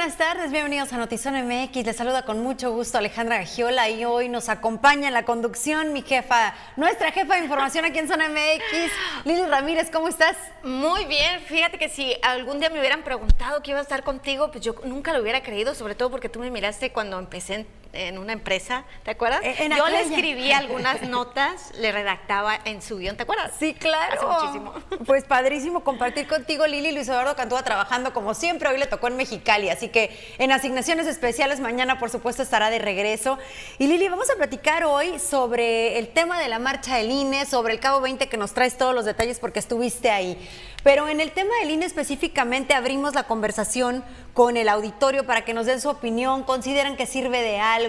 buenas tardes, bienvenidos a Notizón MX. Les saluda con mucho gusto Alejandra Gagiola y hoy nos acompaña en la conducción mi jefa, nuestra jefa de información aquí en Zona MX, Lili Ramírez, ¿cómo estás? Muy bien, fíjate que si algún día me hubieran preguntado que iba a estar contigo, pues yo nunca lo hubiera creído, sobre todo porque tú me miraste cuando empecé en una empresa, ¿te acuerdas? Eh, En Yo le escribía algunas notas, le redactaba en su guion, ¿te acuerdas? Sí, claro. Hace muchísimo. Pues padrísimo compartir contigo, Lili. Luis Eduardo Cantúa trabajando como siempre. Hoy le tocó en Mexicali, así que en asignaciones especiales mañana, por supuesto, estará de regreso. Y Lili, vamos a platicar hoy sobre el tema de la marcha del INE, sobre el Cabo 20, que nos traes todos los detalles porque estuviste ahí. Pero en el tema del INE específicamente abrimos la conversación con el auditorio para que nos den su opinión, consideran que sirve de algo,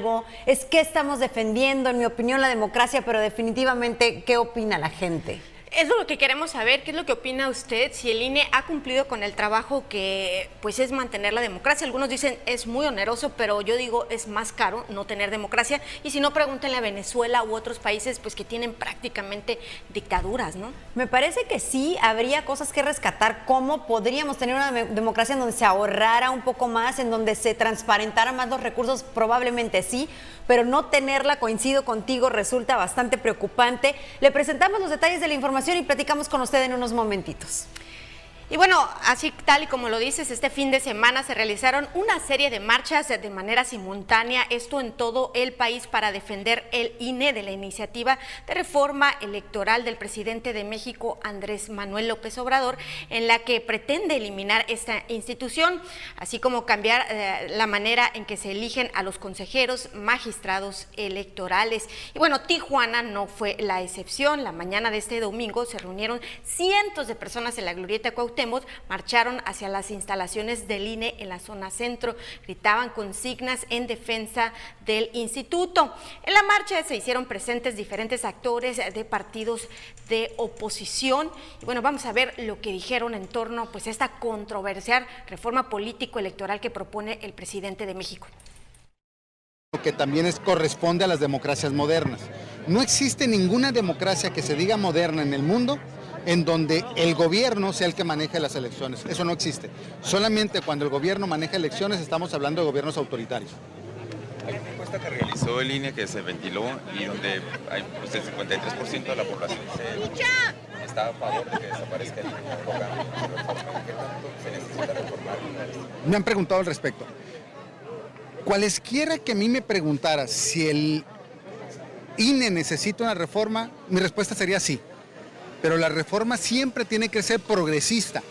es que estamos defendiendo, en mi opinión, la democracia, pero definitivamente, ¿qué opina la gente? Es lo que queremos saber, qué es lo que opina usted, si el INE ha cumplido con el trabajo que pues es mantener la democracia. Algunos dicen es muy oneroso, pero yo digo es más caro no tener democracia. Y si no, pregúntenle a Venezuela u otros países pues que tienen prácticamente dictaduras, ¿no? Me parece que sí habría cosas que rescatar, cómo podríamos tener una dem- democracia en donde se ahorrara un poco más, en donde se transparentara más los recursos, probablemente sí, pero no tenerla, coincido contigo, resulta bastante preocupante. Le presentamos los detalles de la información y platicamos con usted en unos momentitos. Y bueno, así tal y como lo dices, este fin de semana se realizaron una serie de marchas de manera simultánea, esto en todo el país para defender el INE de la iniciativa de reforma electoral del presidente de México, Andrés Manuel López Obrador, en la que pretende eliminar esta institución, así como cambiar eh, la manera en que se eligen a los consejeros magistrados electorales. Y bueno, Tijuana no fue la excepción. La mañana de este domingo se reunieron cientos de personas en la glorieta Cuauhtémoc, marcharon hacia las instalaciones del INE en la zona centro, gritaban consignas en defensa del instituto. En la marcha se hicieron presentes diferentes actores de partidos de oposición. Y bueno, vamos a ver lo que dijeron en torno pues, a esta controversial reforma político-electoral que propone el presidente de México. que también es, corresponde a las democracias modernas. No existe ninguna democracia que se diga moderna en el mundo en donde el gobierno sea el que maneje las elecciones. Eso no existe. Solamente cuando el gobierno maneja elecciones estamos hablando de gobiernos autoritarios. Hay una encuesta que realizó el INE que se ventiló y donde hay, pues, el 53% de la población se- está a favor de que desaparezca el INE como órgano de reforma. ¿Qué tanto se necesita reformar? Me han preguntado al respecto. Cualesquiera que a mí me preguntara si el INE necesita una reforma, mi respuesta sería sí. Pero la reforma siempre tiene que ser progresista.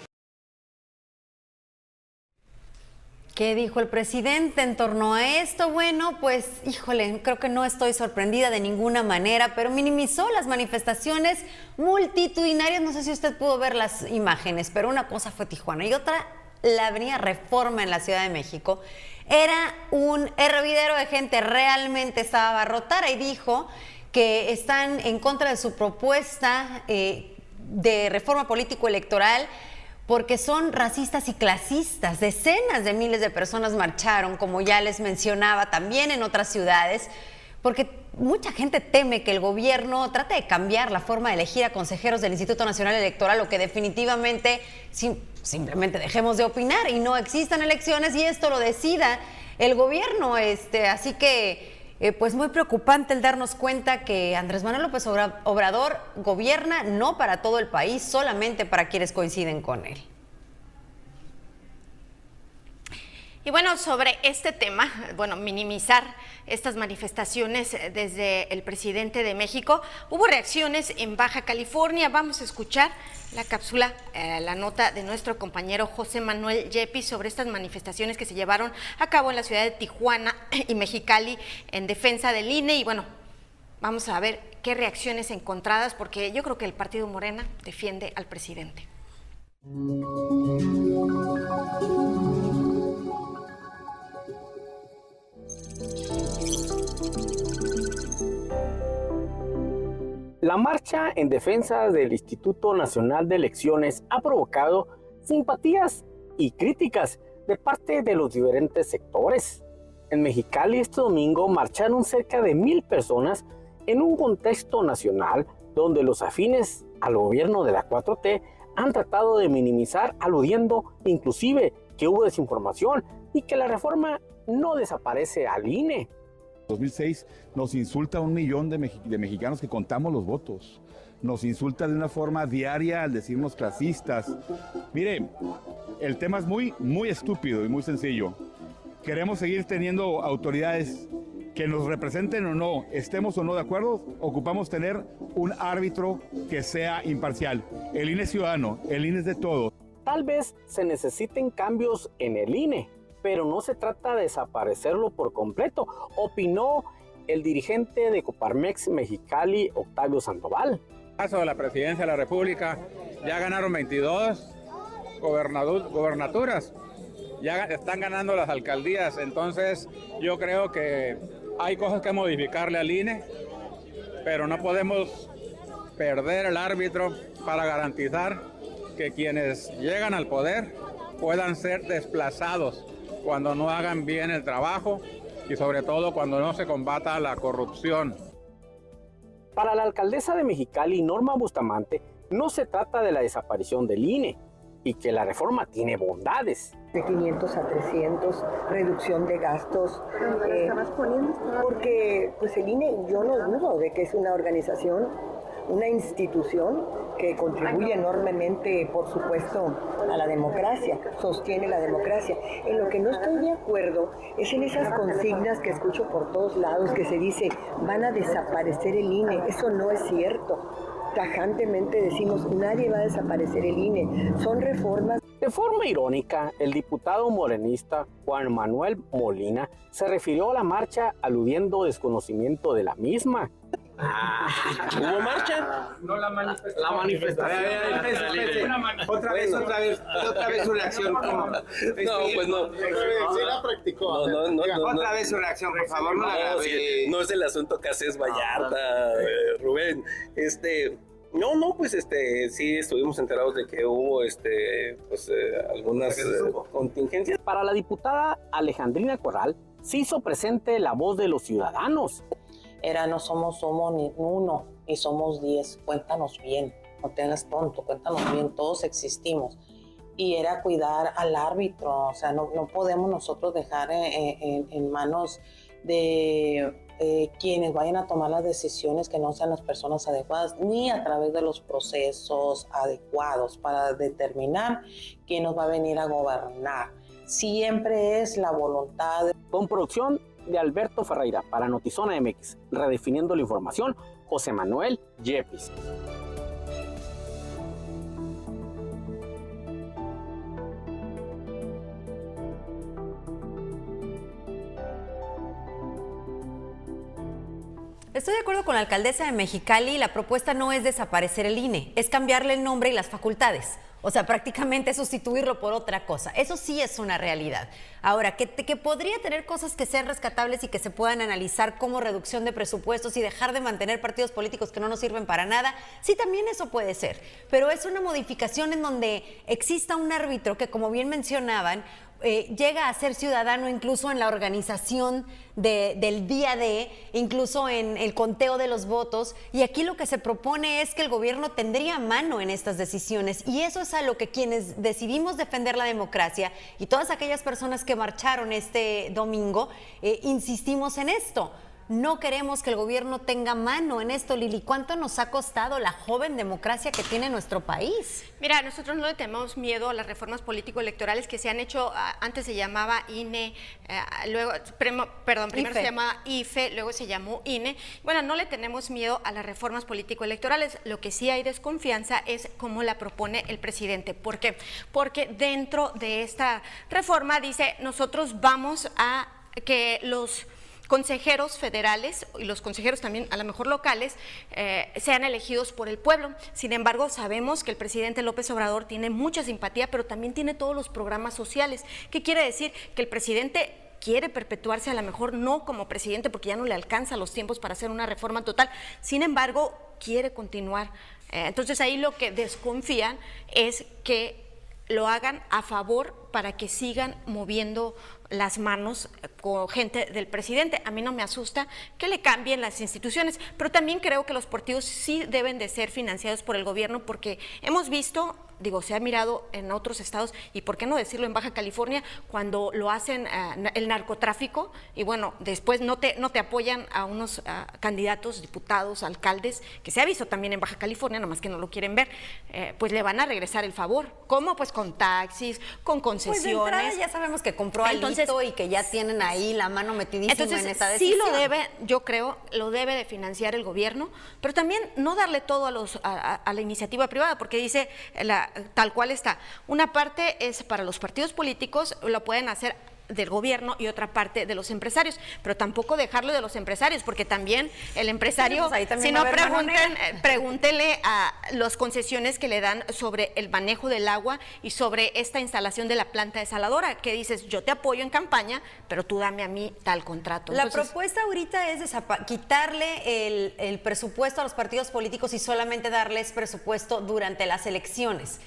¿Qué dijo el presidente en torno a esto? Bueno, pues híjole, creo que no estoy sorprendida de ninguna manera, pero minimizó las manifestaciones multitudinarias. No sé si usted pudo ver las imágenes, pero una cosa fue Tijuana y otra la avenida Reforma en la Ciudad de México. Era un hervidero de gente, realmente estaba abarrotada y dijo que están en contra de su propuesta eh, de reforma político-electoral porque son racistas y clasistas. Decenas de miles de personas marcharon, como ya les mencionaba, también en otras ciudades, porque mucha gente teme que el gobierno trate de cambiar la forma de elegir a consejeros del Instituto Nacional Electoral o que definitivamente sim- simplemente dejemos de opinar y no existan elecciones y esto lo decida el gobierno. Este, así que eh, pues muy preocupante el darnos cuenta que Andrés Manuel López Obra- Obrador gobierna no para todo el país, solamente para quienes coinciden con él. Y bueno, sobre este tema, bueno, minimizar estas manifestaciones desde el presidente de México, hubo reacciones en Baja California. Vamos a escuchar la cápsula, eh, la nota de nuestro compañero José Manuel Yepis sobre estas manifestaciones que se llevaron a cabo en la ciudad de Tijuana y Mexicali en defensa del INE. Y bueno, vamos a ver qué reacciones encontradas, porque yo creo que el partido Morena defiende al presidente. La marcha en defensa del Instituto Nacional de Elecciones ha provocado simpatías y críticas de parte de los diferentes sectores. En Mexicali este domingo marcharon cerca de mil personas en un contexto nacional donde los afines al gobierno de la 4T han tratado de minimizar aludiendo inclusive que hubo desinformación y que la reforma no desaparece al INE. 2006 nos insulta un millón de, de, mexicanos que contamos los votos. Nos insulta de una forma diaria al decirnos clasistas. Mire, el tema es muy, muy estúpido y muy sencillo. Queremos seguir teniendo autoridades que nos representen o no, estemos o no de acuerdo, ocupamos tener un árbitro que sea imparcial. El INE es ciudadano, el INE es de todos. Tal vez se necesiten cambios en el INE, pero no se trata de desaparecerlo por completo, opinó el dirigente de Coparmex Mexicali, Octavio Sandoval. Caso de la presidencia de la República, ya ganaron 22 gobernaturas, ya están ganando las alcaldías, entonces yo creo que hay cosas que modificarle al INE, pero no podemos perder el árbitro para garantizar que quienes llegan al poder puedan ser desplazados cuando no hagan bien el trabajo y sobre todo cuando no se combata la corrupción. Para la alcaldesa de Mexicali, Norma Bustamante, no se trata de la desaparición del INE y que la reforma tiene bondades. De 500 a 300, reducción de gastos. Eh, porque pues el INE yo no dudo de que es una organización una institución que contribuye enormemente, por supuesto, a la democracia, sostiene la democracia. En lo que no estoy de acuerdo es en esas consignas que escucho por todos lados que se dice van a desaparecer el INE. Eso no es cierto. Tajantemente decimos nadie va a desaparecer el INE. Son reformas. De forma irónica, el diputado morenista Juan Manuel Molina se refirió a la marcha aludiendo desconocimiento de la misma ¿Hubo marcha? No la manifestación. La manifestación. Otra vez, otra vez, otra vez su reacción. No, pues no. Sí la practicó. No, no, no. Otra vez su reacción, por favor, no la No es el asunto que haces Vallarta, Rubén. Este, no, no, pues este, sí estuvimos enterados de que hubo este, pues, eh, algunas eh, contingencias. Para la diputada Alejandrina Corral, se hizo presente la voz de los ciudadanos era no somos somos ni uno y somos diez, cuéntanos bien, no tengas tonto, cuéntanos bien, todos existimos. Y era cuidar al árbitro, o sea, no, no podemos nosotros dejar en, en, manos de eh, quienes vayan a tomar las decisiones que no sean las personas adecuadas, ni a través de los procesos adecuados para determinar quién nos va a venir a gobernar. Siempre es la voluntad. Con producción de Alberto Ferreira para Notizona MX, redefiniendo la información, José Manuel Yepis. Estoy de acuerdo con la alcaldesa de Mexicali, la propuesta no es desaparecer el INE, es cambiarle el nombre y las facultades. O sea, prácticamente sustituirlo por otra cosa. Eso sí es una realidad. Ahora, que, que, podría tener cosas que sean rescatables y que se puedan analizar como reducción de presupuestos y dejar de mantener partidos políticos que no nos sirven para nada, sí también eso puede ser. Pero es una modificación en donde exista un árbitro que, como bien mencionaban, eh, llega a ser ciudadano incluso en la organización del día de, incluso en el conteo de los votos. Y aquí lo que se propone es que el gobierno tendría mano en estas decisiones. Y eso es a lo que quienes decidimos defender la democracia y todas aquellas personas que marcharon este domingo, eh, insistimos en esto no queremos que el gobierno tenga mano en esto. Lili, ¿cuánto nos ha costado la joven democracia que tiene nuestro país? Mira, nosotros no le tenemos miedo a las reformas político-electorales que se han hecho, ah, antes se llamaba INE, eh, luego, perdón, primero se llamaba IFE, luego se llamó INE. Bueno, no le tenemos miedo a las reformas político-electorales. Lo que sí hay desconfianza es cómo la propone el presidente. ¿Por qué? Porque dentro de esta reforma dice, nosotros vamos a que los consejeros federales y los consejeros también a lo mejor locales eh, sean elegidos por el pueblo. Sin embargo, sabemos que el presidente López Obrador tiene mucha simpatía, pero también tiene todos los programas sociales. ¿Qué quiere decir? Que el presidente quiere perpetuarse a lo mejor no como presidente porque ya no le alcanza los tiempos para hacer una reforma total, sin embargo, quiere continuar. Eh, entonces ahí lo que desconfían es que lo hagan a favor para que sigan moviendo las manos con gente del presidente. A mí no me asusta que le cambien las instituciones, pero también creo que los partidos sí deben de ser financiados por el gobierno porque hemos visto digo, se ha mirado en otros estados y por qué no decirlo en Baja California cuando lo hacen uh, el narcotráfico y bueno, después no te, no te apoyan a unos uh, candidatos, diputados, alcaldes, que se ha visto también en Baja California, nada más que no lo quieren ver, eh, pues le van a regresar el favor. ¿Cómo? Pues con taxis, con concesiones. Pues ya sabemos que compró Entonces, y que ya tienen ahí la mano metidísima entonces, en esta decisión. Sí lo debe, yo creo, lo debe de financiar el gobierno, pero también no darle todo a, los, a, a la iniciativa privada, porque dice la tal cual está. Una parte es para los partidos políticos, lo pueden hacer del gobierno y otra parte de los empresarios, pero tampoco dejarlo de los empresarios, porque también el empresario, sí, pues si no pregunten, eh, pregúntele a las concesiones que le dan sobre el manejo del agua y sobre esta instalación de la planta desaladora, que dices, yo te apoyo en campaña, pero tú dame a mí tal contrato. La Entonces, propuesta ahorita es quitarle el, el presupuesto a los partidos políticos y solamente darles presupuesto durante las elecciones.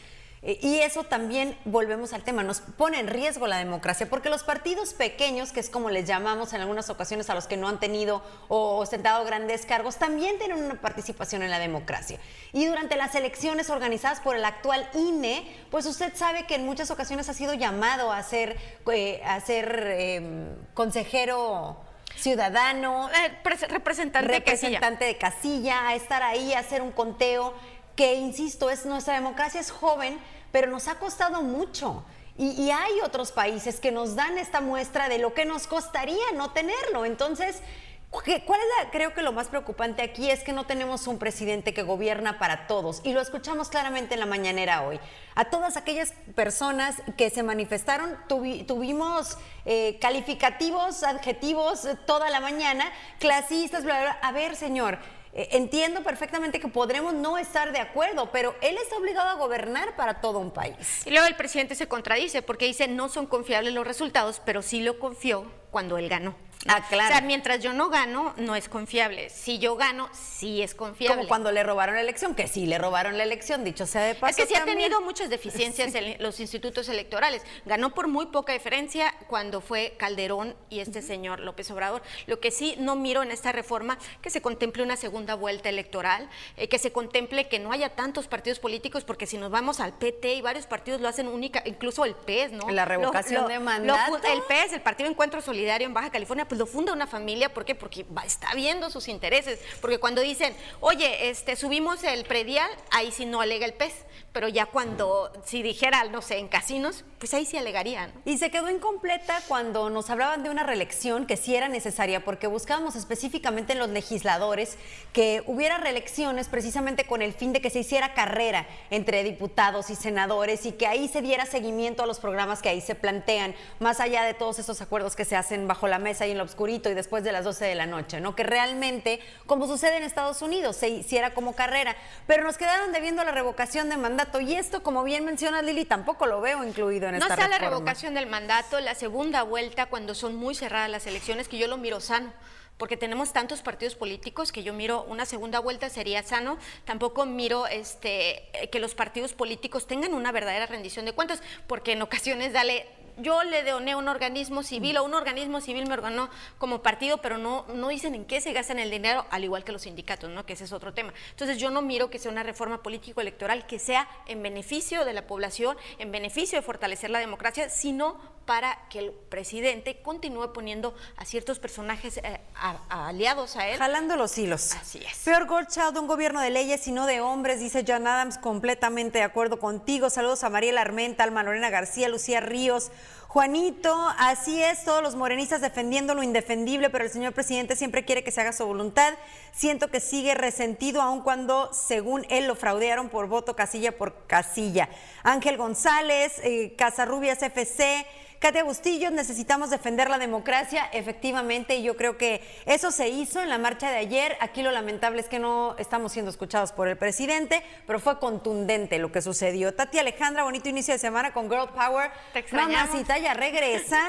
Eh, y eso también, volvemos al tema, nos pone en riesgo la democracia, porque los partidos pequeños, que es como les llamamos en algunas ocasiones a los que no han tenido o ostentado grandes cargos, también tienen una participación en la democracia. Y durante las elecciones organizadas por el actual INE, pues usted sabe que en muchas ocasiones ha sido llamado a ser, eh, a ser eh, consejero ciudadano, eh, representante, representante de, casilla. de casilla, a estar ahí, a hacer un conteo que, insisto, es nuestra democracia es joven, pero nos ha costado mucho. Y, hay otros países que nos dan esta muestra de lo que nos costaría no tenerlo. Entonces, ¿cuál es la, creo que lo más preocupante aquí es que no tenemos un presidente que gobierna para todos. Y lo escuchamos claramente en la mañanera hoy. A todas aquellas personas que se manifestaron, tuvi, tuvimos eh, calificativos, adjetivos eh, toda la mañana, clasistas, bla, bla, bla. A ver, señor. Eh, entiendo perfectamente que podremos no estar de acuerdo, pero él está obligado a gobernar para todo un país. Y luego el presidente se contradice porque dice no son confiables los resultados, pero sí lo confió cuando él ganó. Ah, claro. O sea, mientras yo no gano, no es confiable. Si yo gano, sí es confiable. Como cuando le robaron la elección, que sí le robaron la elección, dicho sea de paso. Es que sí también. ha tenido muchas deficiencias en los institutos electorales. Ganó por muy poca diferencia cuando fue Calderón y este uh -huh. señor López Obrador. Lo que sí no miro en esta reforma, que se contemple una segunda vuelta electoral, eh, que se contemple que no haya tantos partidos políticos, porque si nos vamos al PT y varios partidos lo hacen única, incluso el PES, ¿no? La revocación lo, lo, de mandato. Lo, el PES, el Partido Encuentro Solidario en Baja California, pues lo funda una familia, ¿por qué? Porque está viendo sus intereses, porque cuando dicen, oye, este, subimos el predial, ahí sí no alega el pez, pero ya cuando, si dijera, no sé, en casinos, pues ahí sí alegaría. ¿no? Y se quedó incompleta cuando nos hablaban de una reelección que sí era necesaria, porque buscábamos específicamente en los legisladores que hubiera reelecciones precisamente con el fin de que se hiciera carrera entre diputados y senadores y que ahí se diera seguimiento a los programas que ahí se plantean, más allá de todos esos acuerdos que se hacen bajo la mesa y en lo oscurito y después de las 12 de la noche, ¿no? Que realmente, como sucede en Estados Unidos, se hiciera como carrera, pero nos quedaron debiendo la revocación de mandato y esto, como bien menciona Lili, tampoco lo veo incluido en no esta está reforma. la revocación del mandato, la segunda vuelta cuando son muy cerradas las elecciones, que yo lo miro sano porque tenemos tantos partidos políticos que yo miro una segunda vuelta sería sano. Tampoco miro este, que los partidos políticos tengan una verdadera rendición de cuentas, porque en ocasiones dale yo le doné un organismo civil o un organismo civil me organó como partido, pero no, no dicen en qué se gastan el dinero, al igual que los sindicatos, ¿no? que ese es otro tema. Entonces yo no miro que sea una reforma político-electoral que sea en beneficio de la población, en beneficio de fortalecer la democracia, sino para que el presidente continúe poniendo a ciertos personajes eh, a, a aliados a él. Jalando los hilos. Así es. Peor Goldchild, un gobierno de leyes y no de hombres, dice John Adams, completamente de acuerdo contigo. Saludos a Mariela Armenta, Alma Lorena García, Lucía Ríos. Juanito, así es, todos los morenistas defendiendo lo indefendible, pero el señor presidente siempre quiere que se haga su voluntad. Siento que sigue resentido, aun cuando, según él, lo fraudearon por voto casilla por casilla. Ángel González, eh, Casarrubias FC, Katia Bustillo, necesitamos defender la democracia, efectivamente, y yo creo que eso se hizo en la marcha de ayer. Aquí lo lamentable es que no estamos siendo escuchados por el presidente, pero fue contundente lo que sucedió. Tati Alejandra, bonito inicio de semana con Girl Power. Te extrañamos. Mamacita, ya regresa.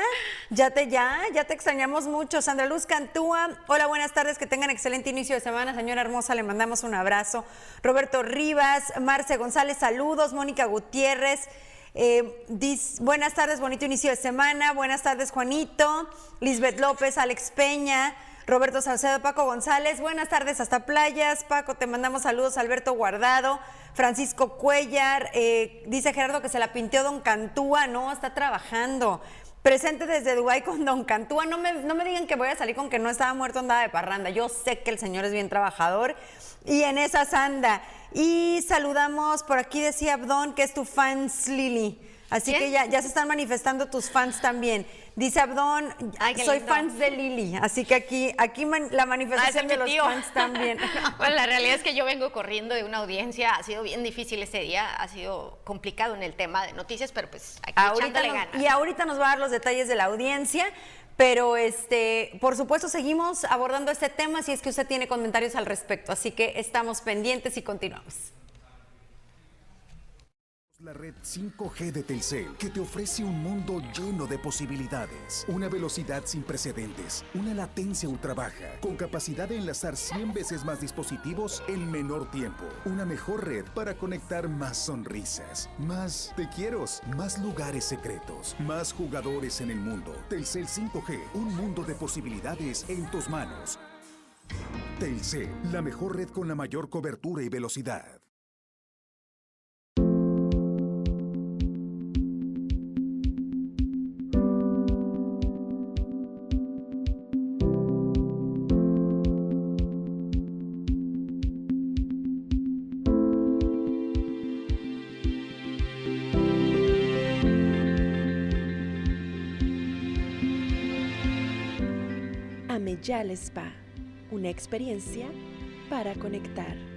Ya te, ya, ya te extrañamos mucho. Sandra Luz Cantúa, hola, buenas tardes, que tengan excelente inicio de semana. Señora hermosa, le mandamos un abrazo. Roberto Rivas, Marce González, saludos. Mónica Gutiérrez. Eh, buenas tardes, bonito inicio de semana. Buenas tardes, Juanito. Lisbeth López, Alex Peña, Roberto Salcedo, Paco González. Buenas tardes hasta Playas. Paco, te mandamos saludos. Alberto Guardado, Francisco Cuellar. eh, dice Gerardo que se la pinteó Don Cantúa. No, está trabajando. Presente desde Dubái con Don Cantúa. No me, no me digan que voy a salir con que no estaba muerto, andaba de parranda. Yo sé que el señor es bien trabajador y en esas anda. Y saludamos, por aquí decía Abdón que es tu fans Lili. Así que ya, ya se están manifestando tus fans también. Dice Abdón, Ay, soy lindo. fans de Lili. Así que aquí, aquí man- la manifestación es de los tío. fans también. Bueno, la realidad es que yo vengo corriendo de una audiencia, ha sido bien difícil ese día, ha sido complicado en el tema de noticias, pero pues aquí Ahorita nos- ganas. y ahorita nos va a dar los detalles de la audiencia, pero este, por supuesto seguimos abordando este tema si es que usted tiene comentarios al respecto, así que estamos pendientes y continuamos. La red 5G de Telcel, que te ofrece un mundo lleno de posibilidades. Una velocidad sin precedentes, una latencia ultra baja, con capacidad de enlazar 100 veces más dispositivos en menor tiempo. Una mejor red para conectar más sonrisas, más te quiero, más lugares secretos, más jugadores en el mundo. Telcel 5G, un mundo de posibilidades en tus manos. Telcel, la mejor red con la mayor cobertura y velocidad. Ameyal Spa, una experiencia para conectar.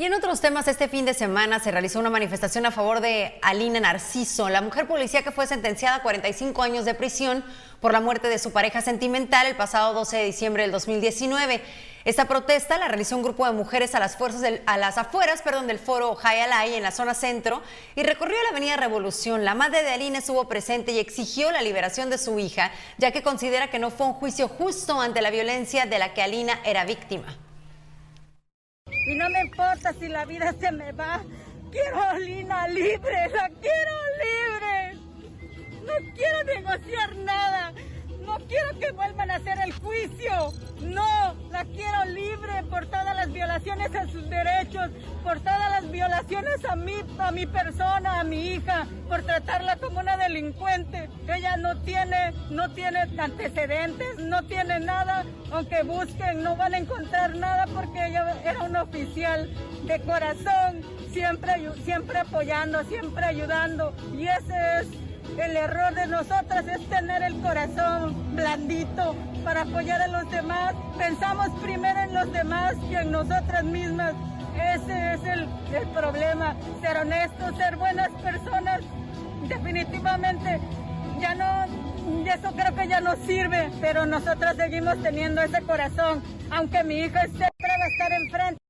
Y en otros temas, este fin de semana se realizó una manifestación a favor de Alina Narciso, la mujer policía que fue sentenciada a 45 años de prisión por la muerte de su pareja sentimental el pasado 12 de diciembre del 2019. Esta protesta la realizó un grupo de mujeres a las, fuerzas del- a las afueras perdón, del foro Hayalay en la zona centro y recorrió la avenida Revolución. La madre de Alina estuvo presente y exigió la liberación de su hija, ya que considera que no fue un juicio justo ante la violencia de la que Alina era víctima. Y no me importa si la vida se me va. Quiero a Lina libre, la quiero libre. No quiero negociar nada. No quiero que vuelvan a hacer el juicio. No, la quiero libre por todas las violaciones a sus derechos, por todas violaciones a mí, a mi persona, a mi hija, por tratarla como una delincuente. Ella no tiene, no tiene antecedentes, no tiene nada. Aunque busquen, no van a encontrar nada porque ella era una oficial de corazón, siempre, siempre apoyando, siempre ayudando. Y ese es el error de nosotras es tener el corazón blandito para apoyar a los demás. Pensamos primero en los demás que en nosotras mismas. Ese es el, problema. Ser honestos, ser buenas personas. Definitivamente ya no, eso creo que ya no sirve, pero nosotras seguimos teniendo ese corazón. Aunque mi hija siempre va a estar enfrente.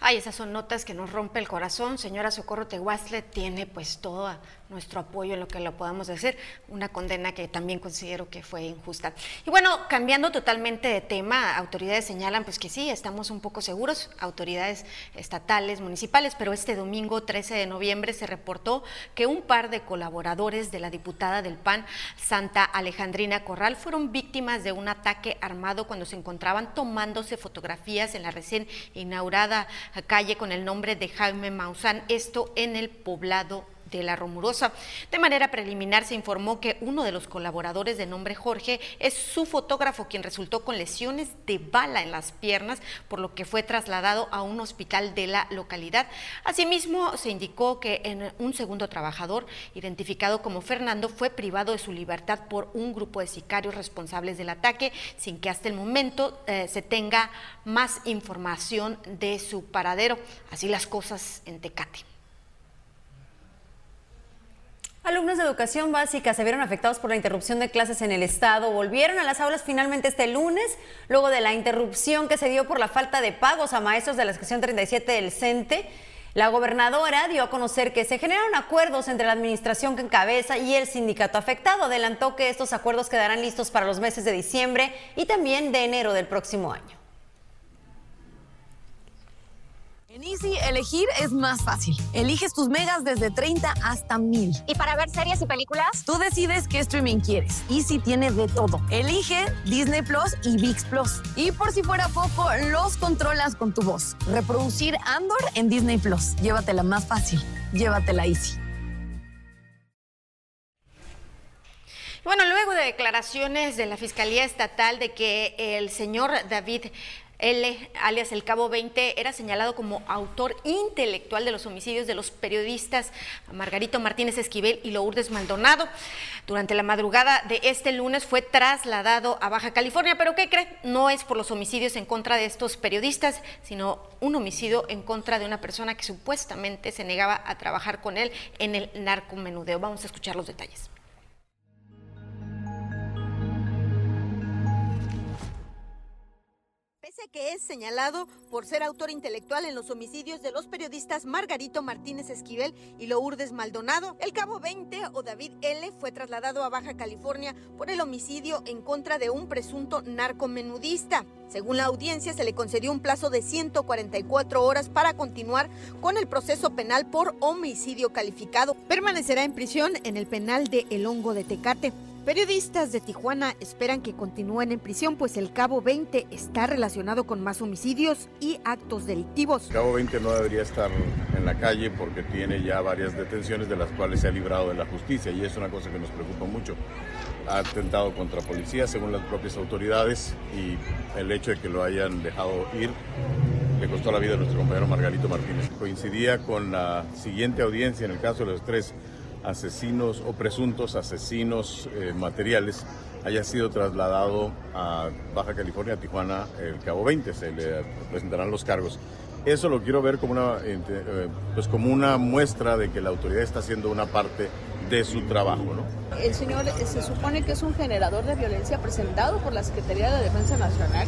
Ay, esas son notas que nos rompe el corazón. Señora Socorro Tehuastle tiene pues todo nuestro apoyo en lo que lo podamos decir. Una condena que también considero que fue injusta. Y bueno, cambiando totalmente de tema, autoridades señalan pues que sí, estamos un poco seguros, autoridades estatales, municipales, pero este domingo 13 de noviembre se reportó que un par de colaboradores de la diputada del PAN, Santa Alejandrina Corral, fueron víctimas de un ataque armado cuando se encontraban tomándose fotografías en la recién inaugurada calle con el nombre de Jaime Maussan, esto en el poblado de la Romurosa. De manera preliminar se informó que uno de los colaboradores de nombre Jorge es su fotógrafo quien resultó con lesiones de bala en las piernas, por lo que fue trasladado a un hospital de la localidad. Asimismo, se indicó que en un segundo trabajador, identificado como Fernando, fue privado de su libertad por un grupo de sicarios responsables del ataque, sin que hasta el momento eh, se tenga más información de su paradero. Así las cosas en Tecate. Alumnos de educación básica se vieron afectados por la interrupción de clases en el estado. Volvieron a las aulas finalmente este lunes, luego de la interrupción que se dio por la falta de pagos a maestros de la sección 37 del CENTE. La gobernadora dio a conocer que se generaron acuerdos entre la administración que encabeza y el sindicato afectado. Adelantó que estos acuerdos quedarán listos para los meses de diciembre y también de enero del próximo año. En Easy, elegir es más fácil. Eliges tus megas desde 30 hasta 1000. ¿Y para ver series y películas? Tú decides qué streaming quieres. Easy tiene de todo. Elige Disney Plus y VIX Plus. Y por si fuera poco, los controlas con tu voz. Reproducir Andor en Disney Plus. Llévatela más fácil. Llévatela Easy. Bueno, luego de declaraciones de la Fiscalía Estatal de que el señor David L, alias el Cabo 20, era señalado como autor intelectual de los homicidios de los periodistas Margarito Martínez Esquivel y Lourdes Maldonado. Durante la madrugada de este lunes fue trasladado a Baja California, pero ¿qué cree? No es por los homicidios en contra de estos periodistas, sino un homicidio en contra de una persona que supuestamente se negaba a trabajar con él en el narcomenudeo. Vamos a escuchar los detalles. Que es señalado por ser autor intelectual en los homicidios de los periodistas Margarito Martínez Esquivel y Lourdes Maldonado, el cabo 20 o David L fue trasladado a Baja California por el homicidio en contra de un presunto narcomenudista. Según la audiencia, se le concedió un plazo de 144 horas para continuar con el proceso penal por homicidio calificado. Permanecerá en prisión en el penal de El Hongo de Tecate. Periodistas de Tijuana esperan que continúen en prisión, pues el Cabo 20 está relacionado con más homicidios y actos delictivos. El Cabo 20 no debería estar en la calle porque tiene ya varias detenciones de las cuales se ha librado de la justicia y es una cosa que nos preocupa mucho. Ha atentado contra policía según las propias autoridades y el hecho de que lo hayan dejado ir le costó la vida a nuestro compañero Margarito Martínez. Coincidía con la siguiente audiencia en el caso de los tres asesinos o presuntos asesinos eh, materiales haya sido trasladado a Baja California, Tijuana, el Cabo 20, se le presentarán los cargos. Eso lo quiero ver como una, eh, pues como una muestra de que la autoridad está haciendo una parte de su trabajo. El señor eh, se supone que es un generador de violencia presentado por la Secretaría de Defensa Nacional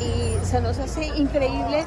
y se nos hace increíble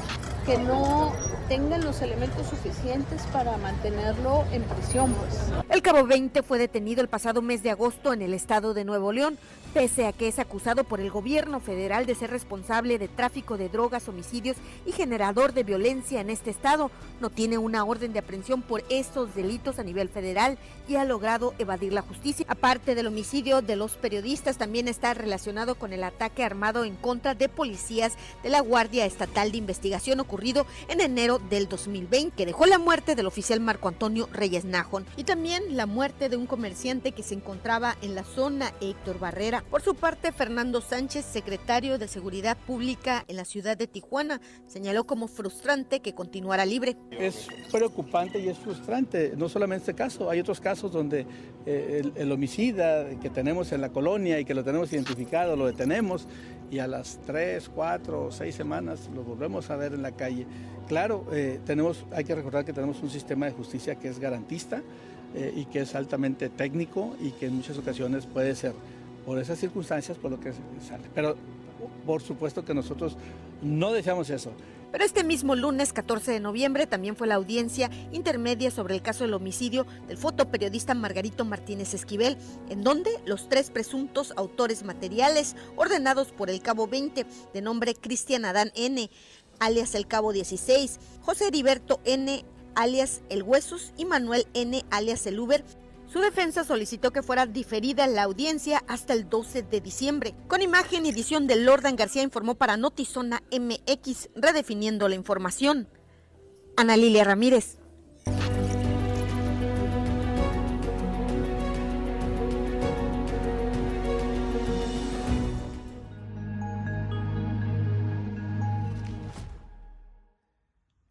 que no tengan los elementos suficientes para mantenerlo en prisión. Pues. El cabo 20 fue detenido el pasado mes de agosto en el estado de Nuevo León, pese a que es acusado por el gobierno federal de ser responsable de tráfico de drogas, homicidios y generador de violencia en este estado. No tiene una orden de aprehensión por estos delitos a nivel federal y ha logrado evadir la justicia. Aparte del homicidio de los periodistas, también está relacionado con el ataque armado en contra de policías de la Guardia Estatal de Investigación ocurrido en enero del 2020, que dejó la muerte del oficial Marco Antonio Reyes Najón y también la muerte de un comerciante que se encontraba en la zona Héctor Barrera. Por su parte, Fernando Sánchez, secretario de Seguridad Pública en la ciudad de Tijuana, señaló como frustrante que continuara libre. Es preocupante y es frustrante, no solamente este caso, hay otros casos donde eh, el, el homicida que tenemos en la colonia y que lo tenemos identificado, lo detenemos y a las tres, cuatro, seis semanas lo volvemos a ver en la calle. Claro, eh, tenemos, hay que recordar que tenemos un sistema de justicia que es garantista eh, y que es altamente técnico y que en muchas ocasiones puede ser por esas circunstancias por lo que sale. Pero por supuesto que nosotros no deseamos eso. Pero este mismo lunes 14 de noviembre también fue la audiencia intermedia sobre el caso del homicidio del fotoperiodista Margarito Martínez Esquivel, en donde los tres presuntos autores materiales ordenados por el cabo 20 de nombre Cristian Adán N, alias el cabo 16, José Heriberto N, alias el Huesos y Manuel N, alias el Uber, su defensa solicitó que fuera diferida la audiencia hasta el 12 de diciembre. Con imagen y edición de Lordan García informó para Notizona MX, redefiniendo la información. Ana Lilia Ramírez.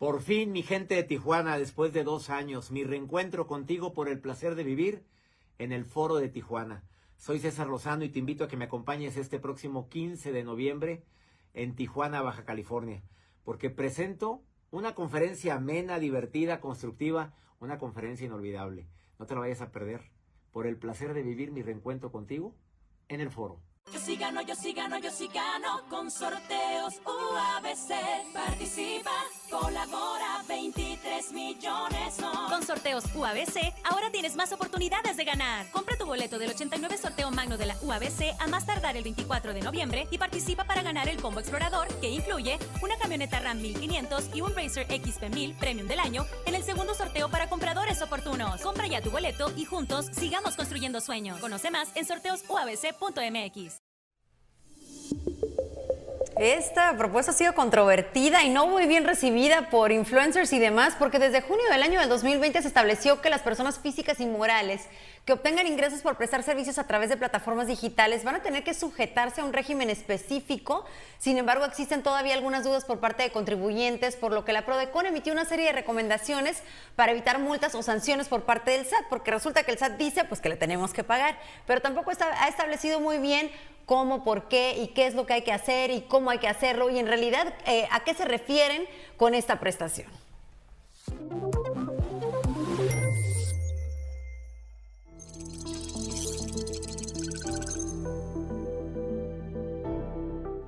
Por fin, mi gente de Tijuana, después de dos años, mi reencuentro contigo por el placer de vivir en el Foro de Tijuana. Soy César Lozano y te invito a que me acompañes este próximo 15 de noviembre en Tijuana, Baja California, porque presento una conferencia amena, divertida, constructiva, una conferencia inolvidable. No te lo vayas a perder. Por el placer de vivir mi reencuentro contigo en el foro. Yo sí gano, yo sí gano, yo sí gano con sorteos UABC. Participa, colabora, 23 millones son. Con sorteos UABC, ahora tienes más oportunidades de ganar. Compra tu boleto del 89 sorteo magno de la UABC a más tardar el 24 de noviembre y participa para ganar el combo explorador que incluye una camioneta RAM 1500 y un Racer XP 1000 Premium del año en el segundo sorteo para compradores oportunos. Compra ya tu boleto y juntos sigamos construyendo sueños. Conoce más en sorteosuabc.mx. Esta propuesta ha sido controvertida y no muy bien recibida por influencers y demás, porque desde junio del año del 2020 se estableció que las personas físicas y morales que obtengan ingresos por prestar servicios a través de plataformas digitales van a tener que sujetarse a un régimen específico. Sin embargo, existen todavía algunas dudas por parte de contribuyentes, por lo que la Prodecon emitió una serie de recomendaciones para evitar multas o sanciones por parte del SAT, porque resulta que el SAT dice pues que le tenemos que pagar, pero tampoco ha establecido muy bien cómo, por qué y qué es lo que hay que hacer y cómo hay que hacerlo y en realidad eh, a qué se refieren con esta prestación.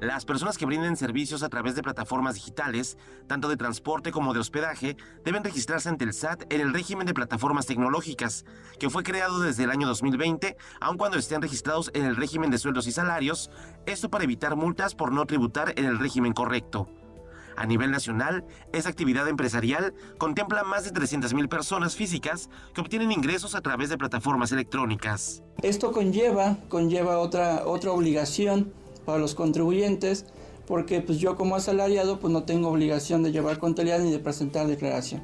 Las personas que brinden servicios a través de plataformas digitales, tanto de transporte como de hospedaje, deben registrarse ante el SAT en el régimen de plataformas tecnológicas, que fue creado desde el año 2020, aun cuando estén registrados en el régimen de sueldos y salarios, esto para evitar multas por no tributar en el régimen correcto. A nivel nacional, esa actividad empresarial contempla más de 300.000 personas físicas que obtienen ingresos a través de plataformas electrónicas. Esto conlleva, conlleva otra, otra obligación para los contribuyentes porque pues yo como asalariado pues no tengo obligación de llevar contabilidad ni de presentar declaración.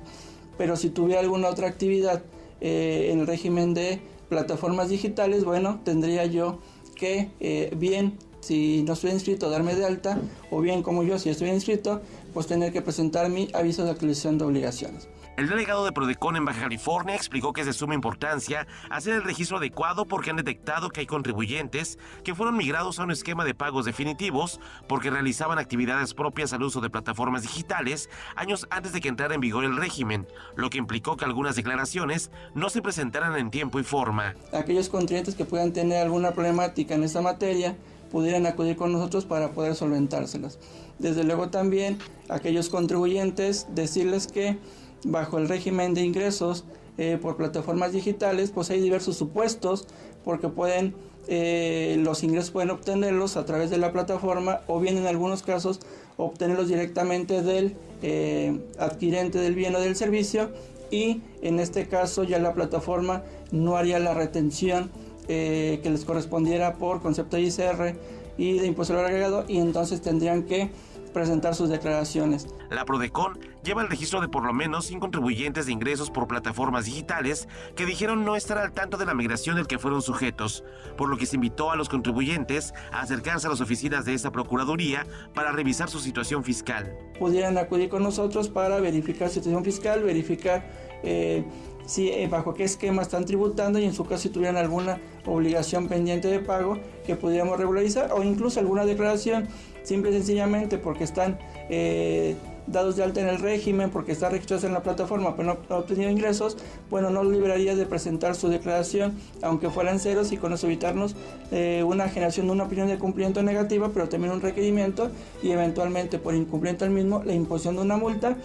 Pero si tuviera alguna otra actividad eh, en el régimen de plataformas digitales, bueno, tendría yo que eh, bien si no estoy inscrito darme de alta o bien como yo si estoy inscrito pues tener que presentar mi aviso de actualización de obligaciones. El delegado de Prodecon en Baja California explicó que es de suma importancia hacer el registro adecuado porque han detectado que hay contribuyentes que fueron migrados a un esquema de pagos definitivos porque realizaban actividades propias al uso de plataformas digitales años antes de que entrara en vigor el régimen, lo que implicó que algunas declaraciones no se presentaran en tiempo y forma. Aquellos contribuyentes que puedan tener alguna problemática en esta materia pudieran acudir con nosotros para poder solventárselas. Desde luego también aquellos contribuyentes decirles que bajo el régimen de ingresos eh, por plataformas digitales, pues hay diversos supuestos porque pueden eh, los ingresos pueden obtenerlos a través de la plataforma o bien en algunos casos obtenerlos directamente del eh, adquirente del bien o del servicio y en este caso ya la plataforma no haría la retención que les correspondiera por concepto de ICR y de impuesto agregado y entonces tendrían que presentar sus declaraciones. La Prodecon lleva el registro de por lo menos 100 contribuyentes de ingresos por plataformas digitales que dijeron no estar al tanto de la migración del que fueron sujetos, por lo que se invitó a los contribuyentes a acercarse a las oficinas de esta Procuraduría para revisar su situación fiscal. Pudieran acudir con nosotros para verificar su situación fiscal, verificar eh, si, eh, bajo qué esquema están tributando y en su caso si tuvieran alguna obligación pendiente de pago que pudiéramos regularizar o incluso alguna declaración simple y sencillamente porque están eh, dados de alta en el régimen, porque están registrados en la plataforma, pero no han obtenido ingresos, bueno, no libraría de presentar su declaración, aunque fueran ceros, y con eso evitarnos eh, una generación de una opinión de cumplimiento negativa, pero también un requerimiento y eventualmente por incumplimiento al mismo la imposición de una multa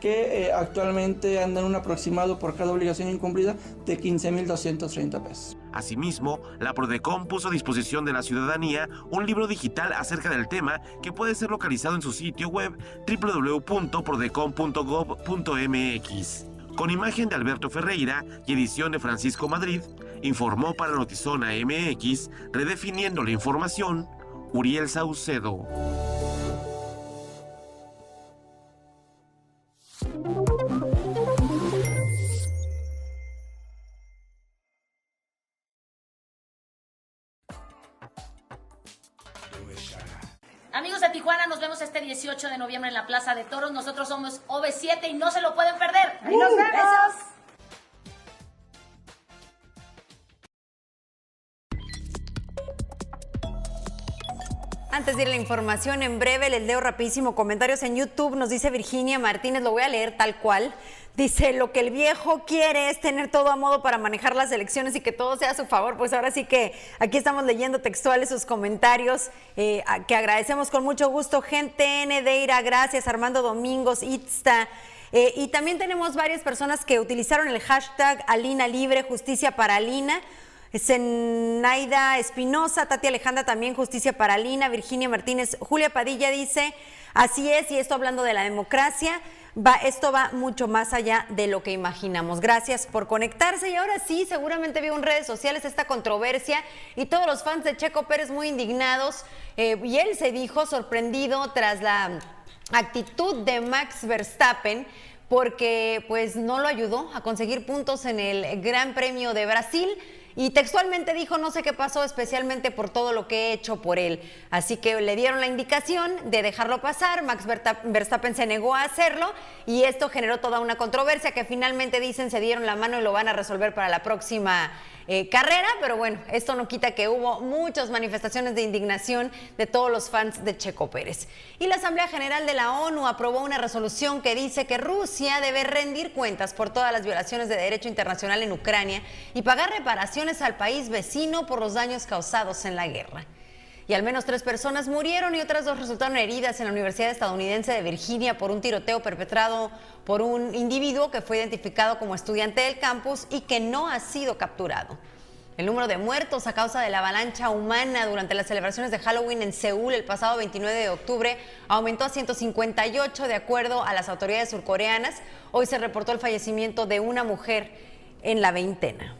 que eh, actualmente andan un aproximado por cada obligación incumplida de 15.230 pesos. Asimismo, la Prodecon puso a disposición de la ciudadanía un libro digital acerca del tema que puede ser localizado en su sitio web www.prodecon.gov.mx. Con imagen de Alberto Ferreira y edición de Francisco Madrid, informó para Notizona MX, redefiniendo la información, Uriel Saucedo. Tijuana, nos vemos este 18 de noviembre en la Plaza de Toros. Nosotros somos OV7 y no se lo pueden perder. ¡Ahí nos vemos! Besos. Antes de ir a la información, en breve les leo rapidísimo comentarios en YouTube. Nos dice Virginia Martínez, lo voy a leer tal cual. Dice, lo que el viejo quiere es tener todo a modo para manejar las elecciones y que todo sea a su favor. Pues ahora sí que aquí estamos leyendo textuales sus comentarios, eh, que agradecemos con mucho gusto. Gente Nedeira, gracias. Armando Domingos, Itzta. Eh, y también tenemos varias personas que utilizaron el hashtag Alina Libre, Justicia para Alina. Zenaida Espinosa, Tati Alejandra también, Justicia para Alina, Virginia Martínez, Julia Padilla dice, así es, y esto hablando de la democracia, va, esto va mucho más allá de lo que imaginamos. Gracias por conectarse y ahora sí, seguramente vio en redes sociales esta controversia y todos los fans de Checo Pérez muy indignados eh, y él se dijo sorprendido tras la actitud de Max Verstappen porque pues no lo ayudó a conseguir puntos en el Gran Premio de Brasil y textualmente dijo no sé qué pasó especialmente por todo lo que he hecho por él. Así que le dieron la indicación de dejarlo pasar, Max Verstappen se negó a hacerlo y esto generó toda una controversia que finalmente dicen se dieron la mano y lo van a resolver para la próxima eh, carrera, pero bueno, esto no quita que hubo muchas manifestaciones de indignación de todos los fans de Checo Pérez. Y la Asamblea General de la ONU aprobó una resolución que dice que Rusia debe rendir cuentas por todas las violaciones de derecho internacional en Ucrania y pagar reparaciones al país vecino por los daños causados en la guerra. Y al menos tres personas murieron y otras dos resultaron heridas en la Universidad Estadounidense de Virginia por un tiroteo perpetrado por un individuo que fue identificado como estudiante del campus y que no ha sido capturado. El número de muertos a causa de la avalancha humana durante las celebraciones de Halloween en Seúl el pasado 29 de octubre aumentó a 158 de acuerdo a las autoridades surcoreanas. Hoy se reportó el fallecimiento de una mujer en la veintena.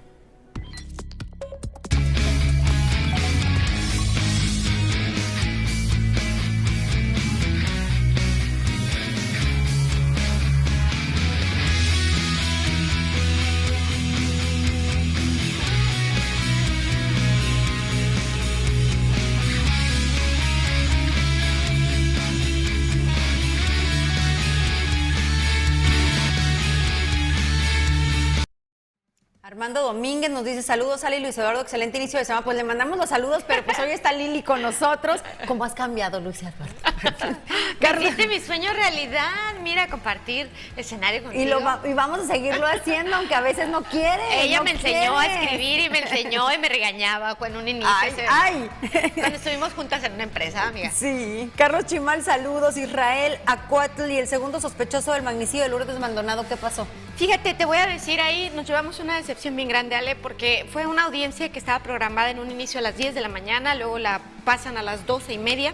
Armando Domínguez nos dice saludos, Ali Luis Eduardo, excelente inicio de semana. Pues le mandamos los saludos, pero pues hoy está Lili con nosotros. ¿Cómo has cambiado, Luis Eduardo? Hiciste mi sueño realidad. Mira, compartir escenario contigo. Y, lo va- y vamos a seguirlo haciendo, aunque a veces no quiere. Ella no me enseñó a escribir y me enseñó y me regañaba cuando un inicio. Ay, se- ay. Cuando estuvimos juntas en una empresa, amiga. Sí, Carlos Chimal, saludos. Israel Acuatl y el segundo sospechoso del magnicidio de Lourdes Maldonado, ¿qué pasó? Fíjate, te voy a decir ahí, nos llevamos una decepción bien grande, Ale, porque fue una audiencia que estaba programada en un inicio a las 10 de la mañana, luego la pasan a las 12 y media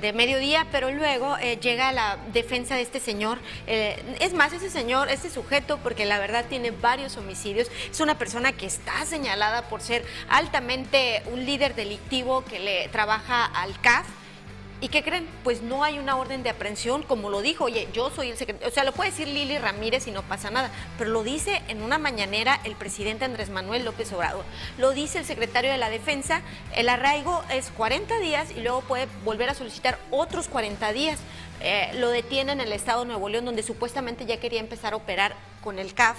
de mediodía, pero luego eh, llega la defensa de este señor. eh, es más, ese señor, este sujeto, porque la verdad tiene varios homicidios, es una persona que está señalada por ser altamente un líder delictivo que le trabaja al CAF. ¿Y qué creen? Pues no hay una orden de aprehensión, como lo dijo, oye, yo soy el secretario, o sea, lo puede decir Lili Ramírez y no pasa nada, pero lo dice en una mañanera el presidente Andrés Manuel López Obrador, lo dice el secretario de la Defensa, el arraigo es 40 días y luego puede volver a solicitar otros 40 días. Eh, lo detiene en el estado de Nuevo León, donde supuestamente ya quería empezar a operar con el CAF.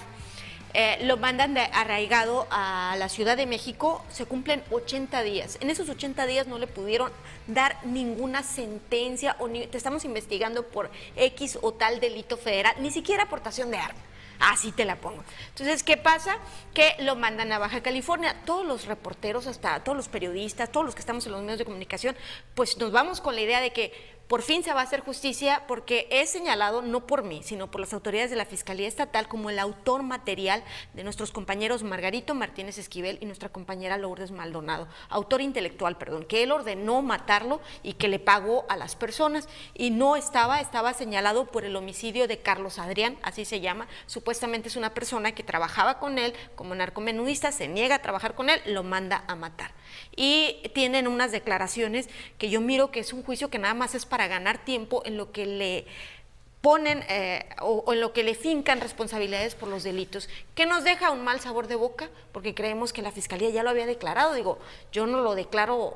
Eh, lo mandan de arraigado a la Ciudad de México, se cumplen 80 días. En esos 80 días no le pudieron dar ninguna sentencia o ni, te estamos investigando por X o tal delito federal, ni siquiera aportación de arma. Así te la pongo. Entonces, ¿qué pasa? Que lo mandan a Baja California. Todos los reporteros, hasta todos los periodistas, todos los que estamos en los medios de comunicación, pues nos vamos con la idea de que por fin se va a hacer justicia porque es señalado no por mí, sino por las autoridades de la Fiscalía Estatal como el autor material de nuestros compañeros Margarito Martínez Esquivel y nuestra compañera Lourdes Maldonado, autor intelectual, perdón, que él ordenó matarlo y que le pagó a las personas y no estaba, estaba señalado por el homicidio de Carlos Adrián, así se llama, supuestamente es una persona que trabajaba con él como narcomenudista, se niega a trabajar con él, lo manda a matar. Y tienen unas declaraciones que yo miro que es un juicio que nada más es para ganar tiempo en lo que le ponen eh, o, o en lo que le fincan responsabilidades por los delitos, que nos deja un mal sabor de boca, porque creemos que la Fiscalía ya lo había declarado, digo, yo no lo declaro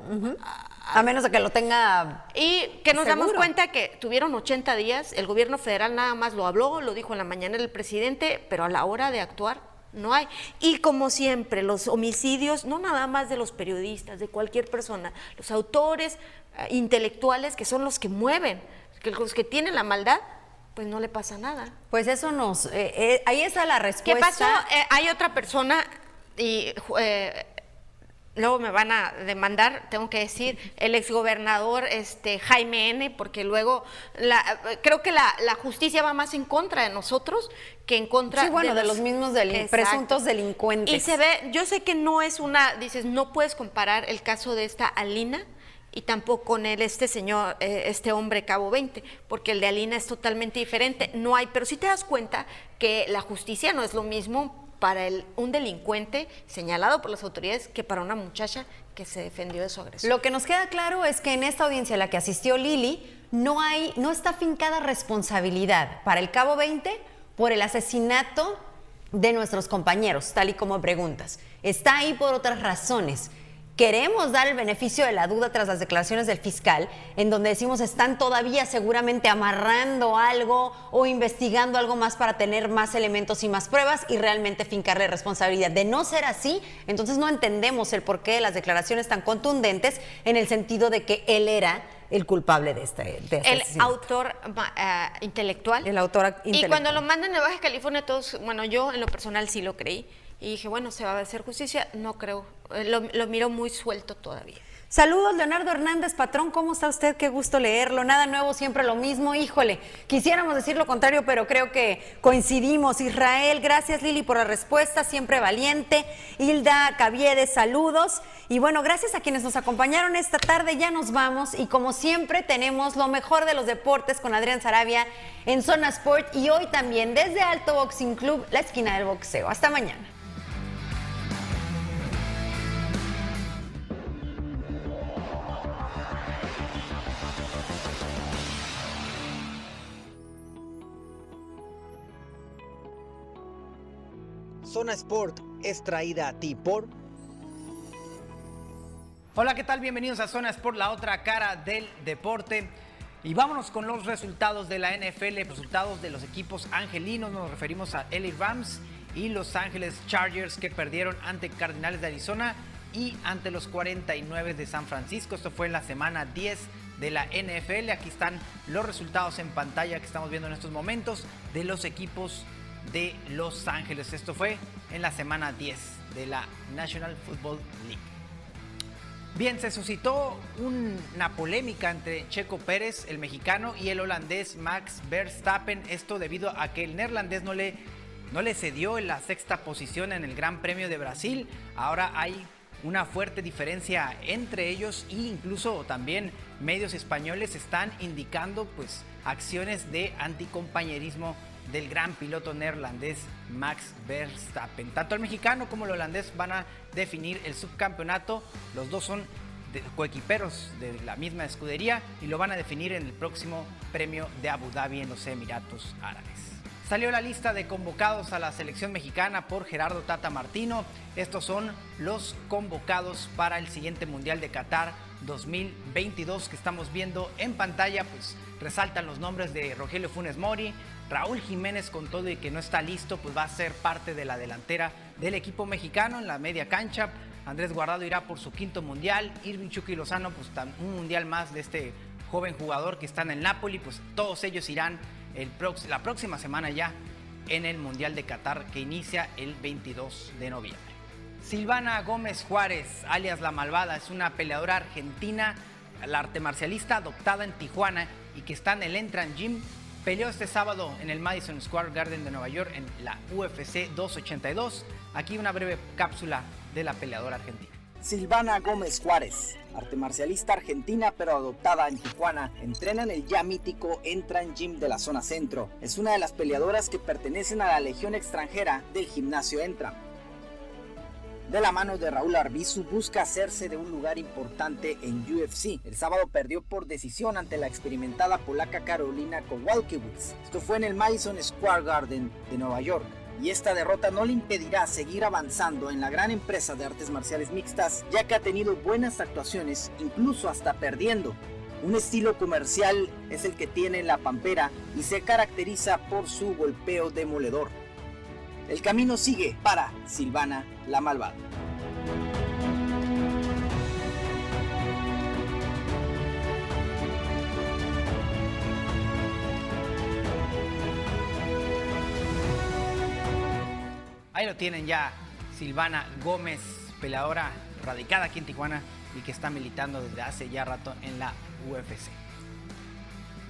A menos de que lo tenga. y que nos damos cuenta que tuvieron 80 días, el gobierno federal nada más lo habló, lo dijo en la mañana el presidente, pero a la hora de actuar no hay. Y como siempre, los homicidios, no nada más de los periodistas, de cualquier persona, los autores eh, intelectuales que son los que mueven, que los que tienen la maldad, pues no le pasa nada. Pues eso nos... eh, eh, ahí está la respuesta. ¿Qué pasó? Hay otra persona y eh, luego me van a demandar, tengo que decir, el exgobernador este, Jaime N., porque luego la- creo que la, la justicia va más en contra de nosotros que en contra Sí, bueno, de los mismos delin- presuntos delincuentes. Y se ve, yo sé que no es una, dices, no puedes comparar el caso de esta Alina y tampoco con el, este señor, eh, este hombre Cabo 20, porque el de Alina es totalmente diferente. No hay, pero sí te das cuenta que la justicia no es lo mismo para el, un delincuente señalado por las autoridades que para una muchacha que se defendió de su agresor. Lo que nos queda claro es que en esta audiencia a la que asistió Lili no hay, no está fincada responsabilidad para el Cabo 20 por el asesinato de nuestros compañeros, tal y como preguntas. Está ahí por otras razones. Queremos dar el beneficio de la duda tras las declaraciones del fiscal, en donde decimos están todavía seguramente amarrando algo o investigando algo más para tener más elementos y más pruebas y realmente fincarle responsabilidad. De no ser así, entonces no entendemos el porqué de las declaraciones tan contundentes en el sentido de que él era el culpable de este, de este el asesinato. autor ah, intelectual. El autor Y intelectual. cuando lo mandan de Baja California, todos, bueno, yo en lo personal sí lo creí. Y dije, bueno, se va a hacer justicia. No creo. Eh, Lo, lo miro muy suelto todavía. Saludos, Leonardo Hernández, patrón, ¿cómo está usted? Qué gusto leerlo. Nada nuevo, siempre lo mismo. Híjole, quisiéramos decir lo contrario, pero creo que coincidimos. Israel, gracias Lili por la respuesta, siempre valiente. Hilda Caviedes, saludos. Y bueno, gracias a quienes nos acompañaron esta tarde. Ya nos vamos y como siempre tenemos lo mejor de los deportes con Adrián Sarabia en Zona Sport y hoy también desde Alto Boxing Club, la esquina del boxeo. Hasta mañana. Zona Sport es traída a ti por Hola, ¿qué tal? Bienvenidos a Zona Sport, la otra cara del deporte. Y vámonos con los resultados de la NFL, resultados de los equipos angelinos. Nos referimos a LA Rams y Los Ángeles Chargers que perdieron ante Cardinales de Arizona y ante los 49 de San Francisco. Esto fue en la semana 10 de la NFL. Aquí están los resultados en pantalla que estamos viendo en estos momentos de los equipos de Los Ángeles. Esto fue en la semana 10 de la National Football League. Bien, se suscitó una polémica entre Checo Pérez, el mexicano, y el holandés Max Verstappen. Esto debido a que el neerlandés no le, no le cedió en la sexta posición en el Gran Premio de Brasil. Ahora hay una fuerte diferencia entre ellos e incluso también medios españoles están indicando pues acciones de anticompañerismo del gran piloto neerlandés Max Verstappen. Tanto el mexicano como el holandés van a definir el subcampeonato. Los dos son coequiperos de la misma escudería y lo van a definir en el próximo premio de Abu Dhabi en los Emiratos Árabes. Salió la lista de convocados a la selección mexicana por Gerardo Tata Martino. Estos son los convocados para el siguiente Mundial de Qatar 2022 que estamos viendo en pantalla. Pues resaltan los nombres de Rogelio Funes Mori, Raúl Jiménez con todo y que no está listo, pues va a ser parte de la delantera del equipo mexicano en la media cancha. Andrés Guardado irá por su quinto mundial. Irving Chucky Lozano, pues un mundial más de este joven jugador que está en el Napoli. Pues todos ellos irán la próxima semana ya en el Mundial de Qatar que inicia el 22 de noviembre. Silvana Gómez Juárez, alias La Malvada, es una peleadora argentina, la arte marcialista adoptada en Tijuana y que está en el Entran Gym. Peleó este sábado en el Madison Square Garden de Nueva York en la UFC 282. Aquí una breve cápsula de la peleadora argentina. Silvana Gómez Juárez, arte marcialista argentina pero adoptada en Tijuana, entrena en el ya mítico Entran Gym de la zona centro. Es una de las peleadoras que pertenecen a la legión extranjera del gimnasio Entran. De la mano de Raúl Arbizu busca hacerse de un lugar importante en UFC. El sábado perdió por decisión ante la experimentada polaca Carolina Kowalkiewicz. Esto fue en el Madison Square Garden de Nueva York. Y esta derrota no le impedirá seguir avanzando en la gran empresa de artes marciales mixtas, ya que ha tenido buenas actuaciones, incluso hasta perdiendo. Un estilo comercial es el que tiene la Pampera y se caracteriza por su golpeo demoledor. El camino sigue para Silvana la Malvada. Ahí lo tienen ya, Silvana Gómez, peleadora radicada aquí en Tijuana y que está militando desde hace ya rato en la UFC.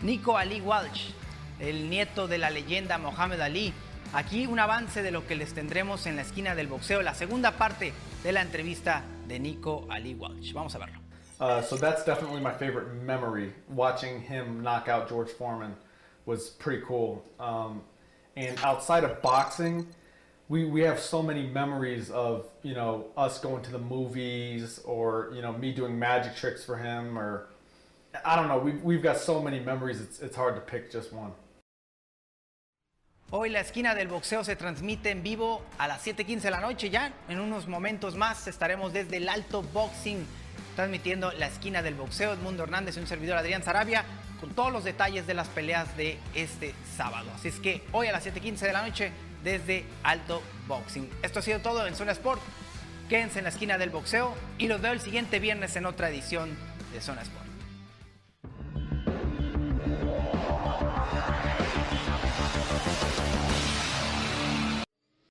Nico Ali Walsh, el nieto de la leyenda Mohamed Ali, Aquí un avance de lo que les tendremos en la esquina del boxeo, la segunda parte de la entrevista de Nico Ali Walsh. Vamos a verlo. Uh, so that's definitely my favorite memory. Watching him knock out George Foreman was pretty cool. Um, and outside of boxing, we, we have so many memories of you know us going to the movies or you know me doing magic tricks for him or I don't know. We've, we've got so many memories. It's, it's hard to pick just one. Hoy la esquina del boxeo se transmite en vivo a las 7:15 de la noche. Ya en unos momentos más estaremos desde el Alto Boxing transmitiendo la esquina del boxeo. Edmundo Hernández y un servidor Adrián Sarabia con todos los detalles de las peleas de este sábado. Así es que hoy a las 7:15 de la noche desde Alto Boxing. Esto ha sido todo en Zona Sport. Quédense en la esquina del boxeo y los veo el siguiente viernes en otra edición de Zona Sport.